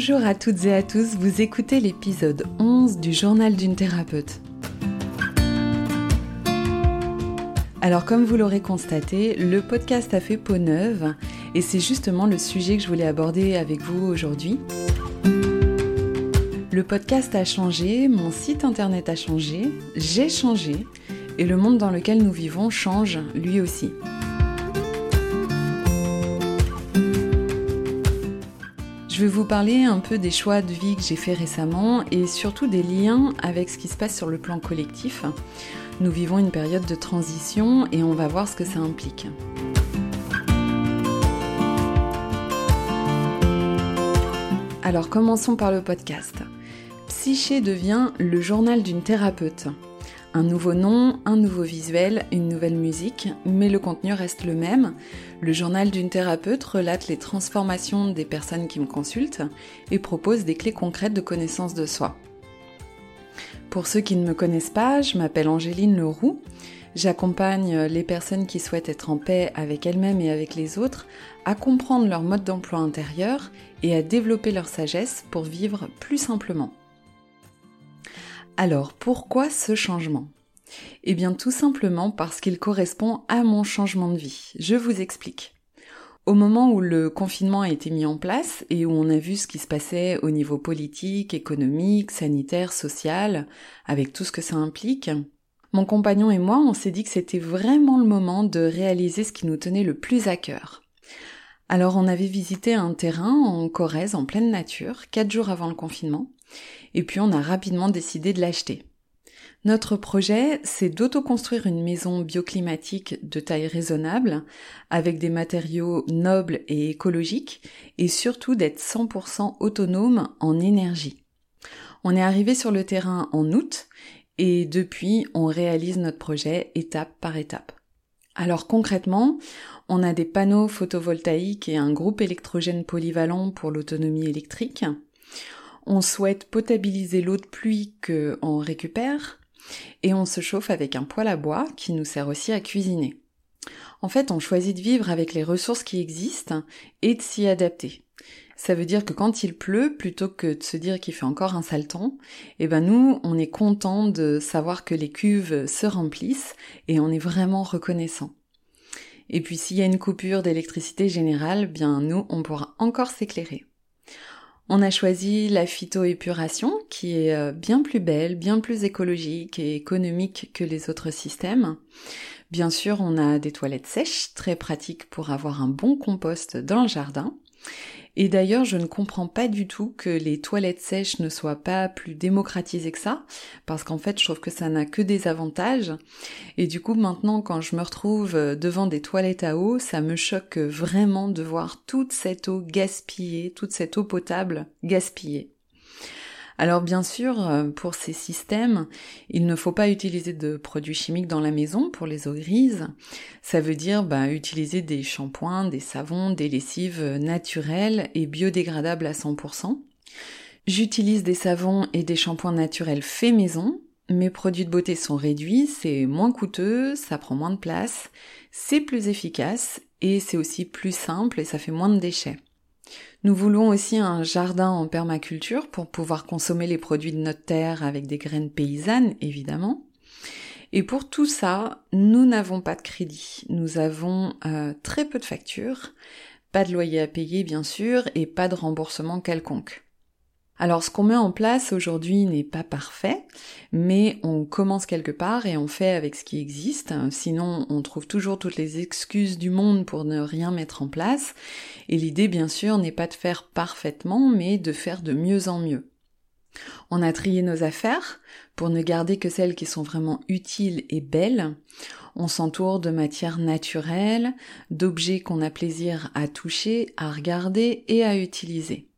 Bonjour à toutes et à tous, vous écoutez l'épisode 11 du journal d'une thérapeute. Alors comme vous l'aurez constaté, le podcast a fait peau neuve et c'est justement le sujet que je voulais aborder avec vous aujourd'hui. Le podcast a changé, mon site internet a changé, j'ai changé et le monde dans lequel nous vivons change lui aussi. Je vais vous parler un peu des choix de vie que j'ai fait récemment et surtout des liens avec ce qui se passe sur le plan collectif. Nous vivons une période de transition et on va voir ce que ça implique. Alors commençons par le podcast. Psyché devient le journal d'une thérapeute. Un nouveau nom, un nouveau visuel, une nouvelle musique, mais le contenu reste le même. Le journal d'une thérapeute relate les transformations des personnes qui me consultent et propose des clés concrètes de connaissance de soi. Pour ceux qui ne me connaissent pas, je m'appelle Angéline Leroux. J'accompagne les personnes qui souhaitent être en paix avec elles-mêmes et avec les autres à comprendre leur mode d'emploi intérieur et à développer leur sagesse pour vivre plus simplement. Alors, pourquoi ce changement? Eh bien, tout simplement parce qu'il correspond à mon changement de vie. Je vous explique. Au moment où le confinement a été mis en place et où on a vu ce qui se passait au niveau politique, économique, sanitaire, social, avec tout ce que ça implique, mon compagnon et moi, on s'est dit que c'était vraiment le moment de réaliser ce qui nous tenait le plus à cœur. Alors on avait visité un terrain en Corrèze, en pleine nature, quatre jours avant le confinement, et puis on a rapidement décidé de l'acheter. Notre projet, c'est d'autoconstruire une maison bioclimatique de taille raisonnable, avec des matériaux nobles et écologiques, et surtout d'être 100% autonome en énergie. On est arrivé sur le terrain en août, et depuis, on réalise notre projet étape par étape. Alors concrètement, on a des panneaux photovoltaïques et un groupe électrogène polyvalent pour l'autonomie électrique. On souhaite potabiliser l'eau de pluie qu'on récupère et on se chauffe avec un poêle à bois qui nous sert aussi à cuisiner. En fait, on choisit de vivre avec les ressources qui existent et de s'y adapter. Ça veut dire que quand il pleut, plutôt que de se dire qu'il fait encore un sale temps, eh ben nous, on est content de savoir que les cuves se remplissent et on est vraiment reconnaissant. Et puis s'il y a une coupure d'électricité générale, bien nous, on pourra encore s'éclairer. On a choisi la phytoépuration qui est euh, bien plus belle, bien plus écologique et économique que les autres systèmes. Bien sûr, on a des toilettes sèches, très pratiques pour avoir un bon compost dans le jardin. Et d'ailleurs, je ne comprends pas du tout que les toilettes sèches ne soient pas plus démocratisées que ça, parce qu'en fait, je trouve que ça n'a que des avantages. Et du coup, maintenant, quand je me retrouve devant des toilettes à eau, ça me choque vraiment de voir toute cette eau gaspillée, toute cette eau potable gaspillée. Alors bien sûr, euh, pour ces systèmes, il ne faut pas utiliser de produits chimiques dans la maison pour les eaux grises. Ça veut dire bah, utiliser des shampoings, des savons, des lessives naturelles et biodégradables à 100%. J'utilise des savons et des shampoings naturels faits maison. Mes produits de beauté sont réduits, c'est moins coûteux, ça prend moins de place, c'est plus efficace et c'est aussi plus simple et ça fait moins de déchets. Nous voulons aussi un jardin en permaculture pour pouvoir consommer les produits de notre terre avec des graines paysannes, évidemment. Et pour tout ça, nous n'avons pas de crédit. Nous avons euh, très peu de factures, pas de loyer à payer bien sûr, et pas de remboursement quelconque. Alors ce qu'on met en place aujourd'hui n'est pas parfait, mais on commence quelque part et on fait avec ce qui existe. Sinon, on trouve toujours toutes les excuses du monde pour ne rien mettre en place. Et l'idée, bien sûr, n'est pas de faire parfaitement, mais de faire de mieux en mieux. On a trié nos affaires pour ne garder que celles qui sont vraiment utiles et belles. On s'entoure de matières naturelles, d'objets qu'on a plaisir à toucher, à regarder et à utiliser.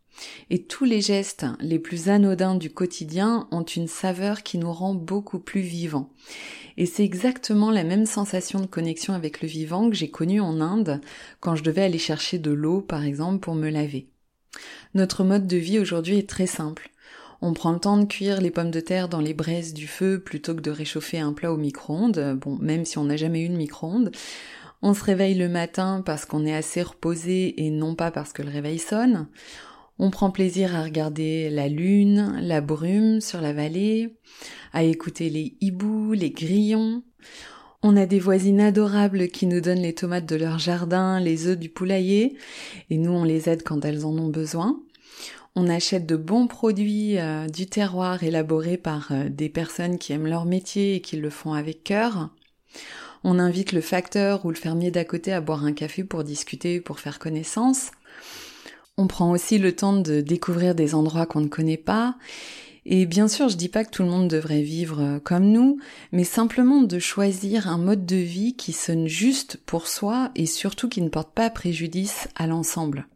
Et tous les gestes les plus anodins du quotidien ont une saveur qui nous rend beaucoup plus vivants. Et c'est exactement la même sensation de connexion avec le vivant que j'ai connue en Inde quand je devais aller chercher de l'eau, par exemple, pour me laver. Notre mode de vie aujourd'hui est très simple. On prend le temps de cuire les pommes de terre dans les braises du feu plutôt que de réchauffer un plat au micro-ondes. Bon, même si on n'a jamais eu de micro-ondes. On se réveille le matin parce qu'on est assez reposé et non pas parce que le réveil sonne. On prend plaisir à regarder la lune, la brume sur la vallée, à écouter les hiboux, les grillons. On a des voisines adorables qui nous donnent les tomates de leur jardin, les œufs du poulailler, et nous on les aide quand elles en ont besoin. On achète de bons produits euh, du terroir élaborés par euh, des personnes qui aiment leur métier et qui le font avec cœur. On invite le facteur ou le fermier d'à côté à boire un café pour discuter, pour faire connaissance. On prend aussi le temps de découvrir des endroits qu'on ne connaît pas et bien sûr, je dis pas que tout le monde devrait vivre euh, comme nous, mais simplement de choisir un mode de vie qui sonne juste pour soi et surtout qui ne porte pas préjudice à l'ensemble.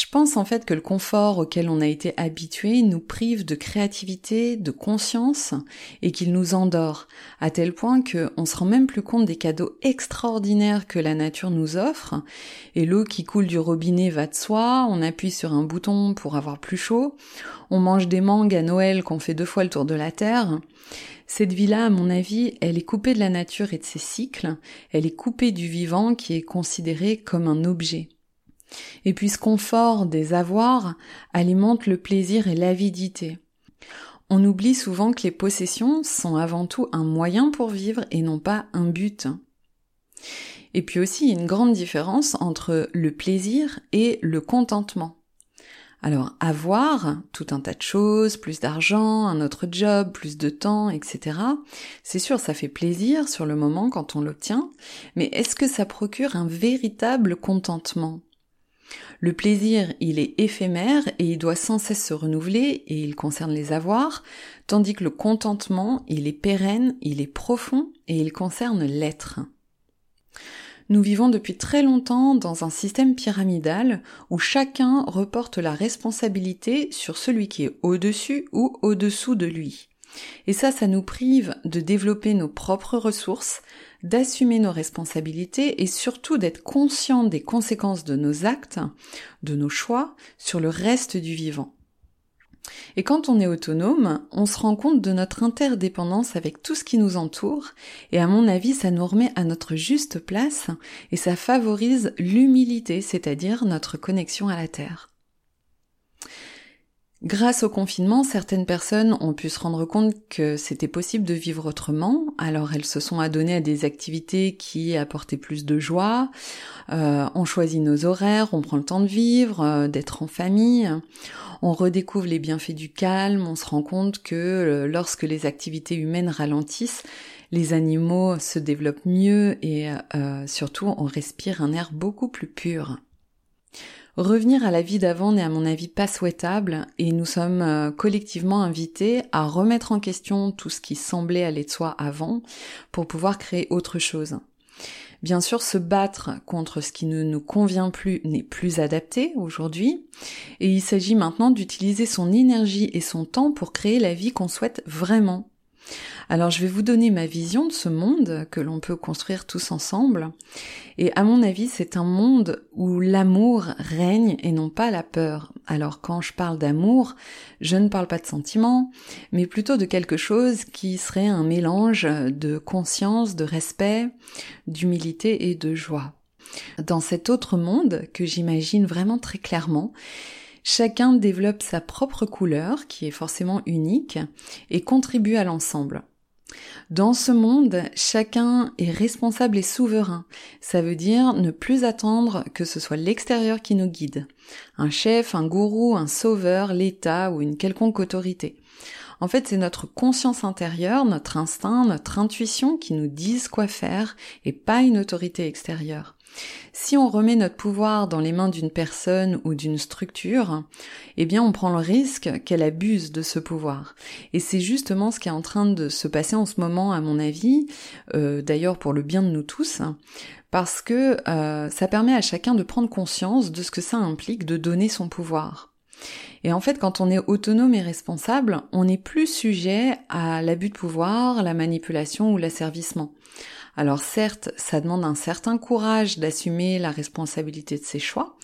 Je pense en fait que le confort auquel on a été habitué nous prive de créativité, de conscience et qu'il nous endort, à tel point qu'on se rend même plus compte des cadeaux extraordinaires que la nature nous offre. Et l'eau qui coule du robinet va de soi, on appuie sur un bouton pour avoir plus chaud, on mange des mangues à Noël qu'on fait deux fois le tour de la Terre. Cette vie-là, à mon avis, elle est coupée de la nature et de ses cycles, elle est coupée du vivant qui est considéré comme un objet. Et puis ce confort des avoirs alimente le plaisir et l'avidité. On oublie souvent que les possessions sont avant tout un moyen pour vivre et non pas un but. Et puis aussi, une grande différence entre le plaisir et le contentement. Alors, avoir tout un tas de choses, plus d'argent, un autre job, plus de temps, etc. C'est sûr, ça fait plaisir sur le moment quand on l'obtient, mais est-ce que ça procure un véritable contentement? Le plaisir, il est éphémère et il doit sans cesse se renouveler et il concerne les avoirs, tandis que le contentement, il est pérenne, il est profond et il concerne l'être. Nous vivons depuis très longtemps dans un système pyramidal où chacun reporte la responsabilité sur celui qui est au-dessus ou au-dessous de lui. Et ça, ça nous prive de développer nos propres ressources, d'assumer nos responsabilités et surtout d'être conscient des conséquences de nos actes, de nos choix sur le reste du vivant. Et quand on est autonome, on se rend compte de notre interdépendance avec tout ce qui nous entoure, et à mon avis, ça nous remet à notre juste place, et ça favorise l'humilité, c'est-à-dire notre connexion à la Terre. Grâce au confinement, certaines personnes ont pu se rendre compte que c'était possible de vivre autrement, alors elles se sont adonnées à des activités qui apportaient plus de joie, euh, on choisit nos horaires, on prend le temps de vivre, euh, d'être en famille, on redécouvre les bienfaits du calme, on se rend compte que euh, lorsque les activités humaines ralentissent, les animaux se développent mieux et surtout on respire un air beaucoup plus pur. Revenir à la vie d'avant n'est à mon avis pas souhaitable et nous sommes euh, collectivement invités à remettre en question tout ce qui semblait aller de soi avant pour pouvoir créer autre chose. Bien sûr, se battre contre ce qui ne nous convient plus n'est plus adapté aujourd'hui, et il s'agit maintenant d'utiliser son énergie et son temps pour créer la vie qu'on souhaite vraiment. Alors je vais vous donner ma vision de ce monde que l'on peut construire tous ensemble. Et à mon avis, c'est un monde où l'amour règne et non pas la peur. Alors quand je parle d'amour, je ne parle pas de sentiments, mais plutôt de quelque chose qui serait un mélange de conscience, de respect, d'humilité et de joie. Dans cet autre monde que j'imagine vraiment très clairement, Chacun développe sa propre couleur, qui est forcément unique, et contribue à l'ensemble. Dans ce monde, chacun est responsable et souverain. Ça veut dire ne plus attendre que ce soit l'extérieur qui nous guide. Un chef, un gourou, un sauveur, l'État ou une quelconque autorité. En fait, c'est notre conscience intérieure, notre instinct, notre intuition qui nous disent quoi faire et pas une autorité extérieure. Si on remet notre pouvoir dans les mains d'une personne ou d'une structure, eh bien on prend le risque qu'elle abuse de ce pouvoir. Et c'est justement ce qui est en train de se passer en ce moment, à mon avis, euh, d'ailleurs pour le bien de nous tous, parce que euh, ça permet à chacun de prendre conscience de ce que ça implique de donner son pouvoir. Et en fait, quand on est autonome et responsable, on n'est plus sujet à l'abus de pouvoir, la manipulation ou l'asservissement. Alors certes, ça demande un certain courage d'assumer la responsabilité de ses choix,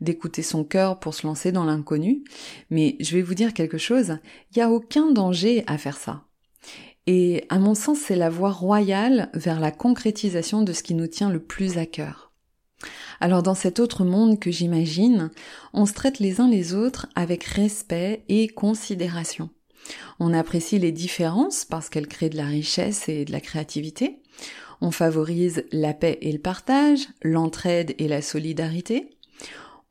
d'écouter son cœur pour se lancer dans l'inconnu, mais je vais vous dire quelque chose, il n'y a aucun danger à faire ça. Et à mon sens, c'est la voie royale vers la concrétisation de ce qui nous tient le plus à cœur. Alors dans cet autre monde que j'imagine, on se traite les uns les autres avec respect et considération. On apprécie les différences parce qu'elles créent de la richesse et de la créativité. On favorise la paix et le partage, l'entraide et la solidarité.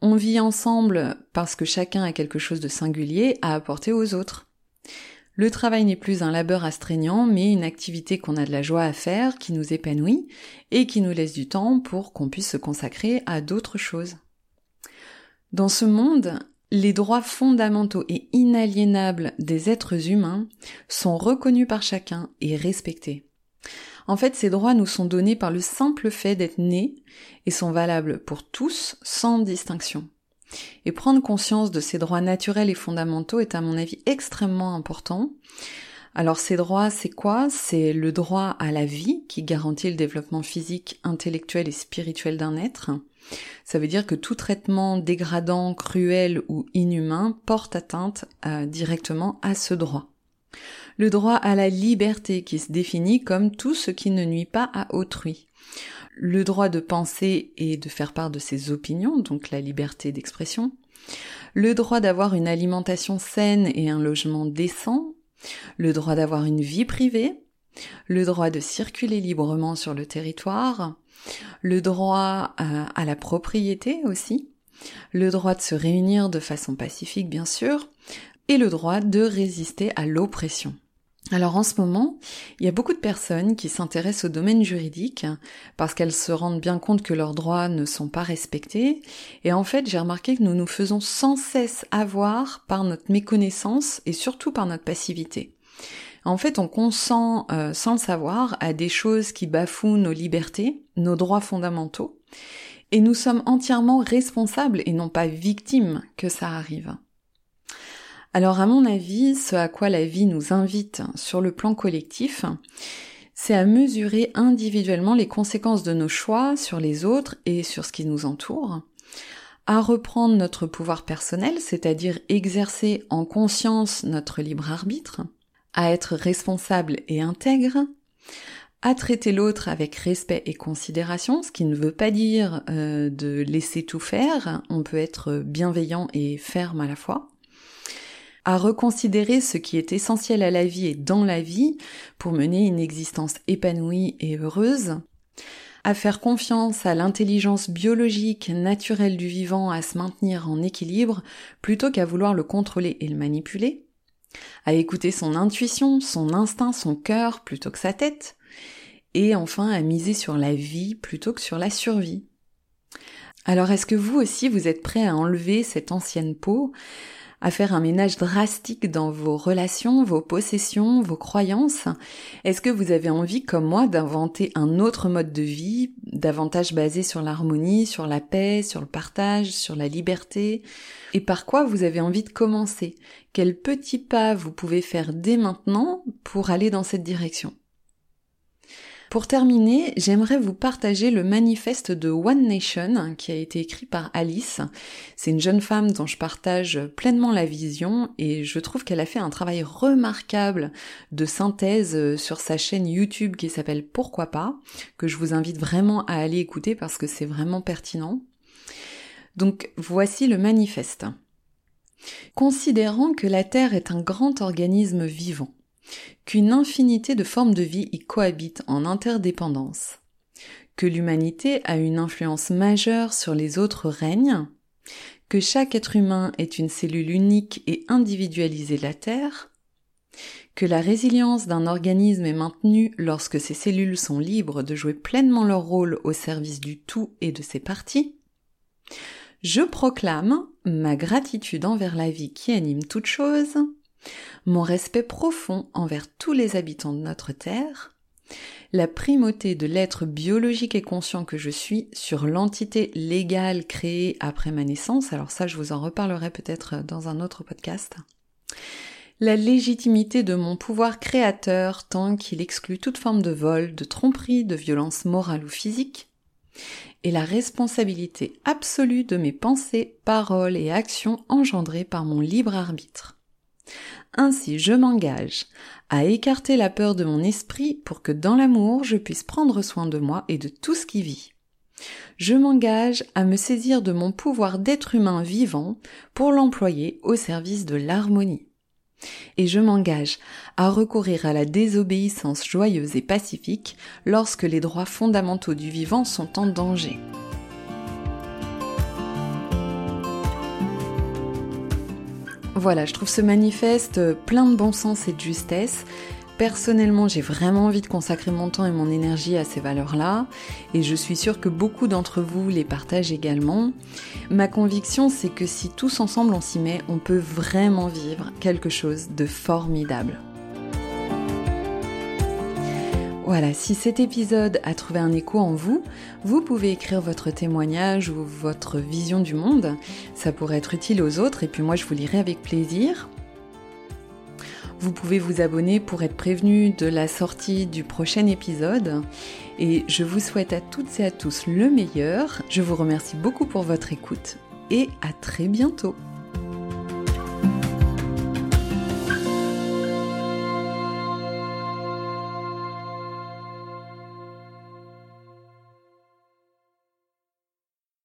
On vit ensemble parce que chacun a quelque chose de singulier à apporter aux autres. Le travail n'est plus un labeur astreignant, mais une activité qu'on a de la joie à faire, qui nous épanouit, et qui nous laisse du temps pour qu'on puisse se consacrer à d'autres choses. Dans ce monde, les droits fondamentaux et inaliénables des êtres humains sont reconnus par chacun et respectés. En fait, ces droits nous sont donnés par le simple fait d'être nés et sont valables pour tous sans distinction. Et prendre conscience de ces droits naturels et fondamentaux est à mon avis extrêmement important. Alors ces droits, c'est quoi? C'est le droit à la vie qui garantit le développement physique, intellectuel et spirituel d'un être. Ça veut dire que tout traitement dégradant, cruel ou inhumain porte atteinte euh, directement à ce droit. Le droit à la liberté qui se définit comme tout ce qui ne nuit pas à autrui. Le droit de penser et de faire part de ses opinions, donc la liberté d'expression. Le droit d'avoir une alimentation saine et un logement décent. Le droit d'avoir une vie privée. Le droit de circuler librement sur le territoire le droit à, la propriété aussi, le droit de se réunir de façon pacifique bien sûr, et le droit de résister à l'oppression. Alors en ce moment, il y a beaucoup de personnes qui s'intéressent au domaine juridique parce qu'elles se rendent bien compte que leurs droits ne sont pas respectés. Et en fait, j'ai remarqué que nous nous faisons sans cesse avoir par notre méconnaissance et surtout par notre passivité. En fait, on consent euh, sans le savoir à des choses qui bafouent nos libertés, nos droits fondamentaux, et nous sommes entièrement responsables et non pas victimes que ça arrive. Alors à mon avis, ce à quoi la vie nous invite sur le plan collectif, c'est à mesurer individuellement les conséquences de nos choix sur les autres et sur ce qui nous entoure, à reprendre notre pouvoir personnel, c'est-à-dire exercer en conscience notre libre arbitre, à être responsable et intègre, à traiter l'autre avec respect et considération, ce qui ne veut pas dire euh, de laisser tout faire, on peut être bienveillant et ferme à la fois, à reconsidérer ce qui est essentiel à la vie et dans la vie pour mener une existence épanouie et heureuse, à faire confiance à l'intelligence biologique naturelle du vivant à se maintenir en équilibre plutôt qu'à vouloir le contrôler et le manipuler, à écouter son intuition, son instinct, son cœur plutôt que sa tête, et enfin à miser sur la vie plutôt que sur la survie. Alors est-ce que vous aussi vous êtes prêt à enlever cette ancienne peau, à faire un ménage drastique dans vos relations, vos possessions, vos croyances. Est-ce que vous avez envie, comme moi, d'inventer un autre mode de vie, davantage basé sur l'harmonie, sur la paix, sur le partage, sur la liberté? Et par quoi vous avez envie de commencer? Quels petits pas vous pouvez faire dès maintenant pour aller dans cette direction? Pour terminer, j'aimerais vous partager le manifeste de One Nation qui a été écrit par Alice. C'est une jeune femme dont je partage pleinement la vision et je trouve qu'elle a fait un travail remarquable de synthèse sur sa chaîne YouTube qui s'appelle Pourquoi pas, que je vous invite vraiment à aller écouter parce que c'est vraiment pertinent. Donc voici le manifeste. Considérant que la Terre est un grand organisme vivant, qu'une infinité de formes de vie y cohabitent en interdépendance, que l'humanité a une influence majeure sur les autres règnes, que chaque être humain est une cellule unique et individualisée de la Terre, que la résilience d'un organisme est maintenue lorsque ses cellules sont libres de jouer pleinement leur rôle au service du tout et de ses parties, je proclame ma gratitude envers la vie qui anime toute chose, mon respect profond envers tous les habitants de notre Terre, la primauté de l'être biologique et conscient que je suis sur l'entité légale créée après ma naissance, alors ça je vous en reparlerai peut-être dans un autre podcast, la légitimité de mon pouvoir créateur tant qu'il exclut toute forme de vol, de tromperie, de violence morale ou physique, et la responsabilité absolue de mes pensées, paroles et actions engendrées par mon libre arbitre. Ainsi, je m'engage à écarter la peur de mon esprit pour que dans l'amour, je puisse prendre soin de moi et de tout ce qui vit. Je m'engage à me saisir de mon pouvoir d'être humain vivant pour l'employer au service de l'harmonie. Et je m'engage à recourir à la désobéissance joyeuse et pacifique lorsque les droits fondamentaux du vivant sont en danger. Voilà, je trouve ce manifeste plein de bon sens et de justesse. Personnellement, j'ai vraiment envie de consacrer mon temps et mon énergie à ces valeurs-là, et je suis sûre que beaucoup d'entre vous les partagent également. Ma conviction, c'est que si tous ensemble on s'y met, on peut vraiment vivre quelque chose de formidable. Voilà, si cet épisode a trouvé un écho en vous, vous pouvez écrire votre témoignage ou votre vision du monde. Ça pourrait être utile aux autres et puis moi je vous lirai avec plaisir. Vous pouvez vous abonner pour être prévenu de la sortie du prochain épisode. Et je vous souhaite à toutes et à tous le meilleur. Je vous remercie beaucoup pour votre écoute et à très bientôt.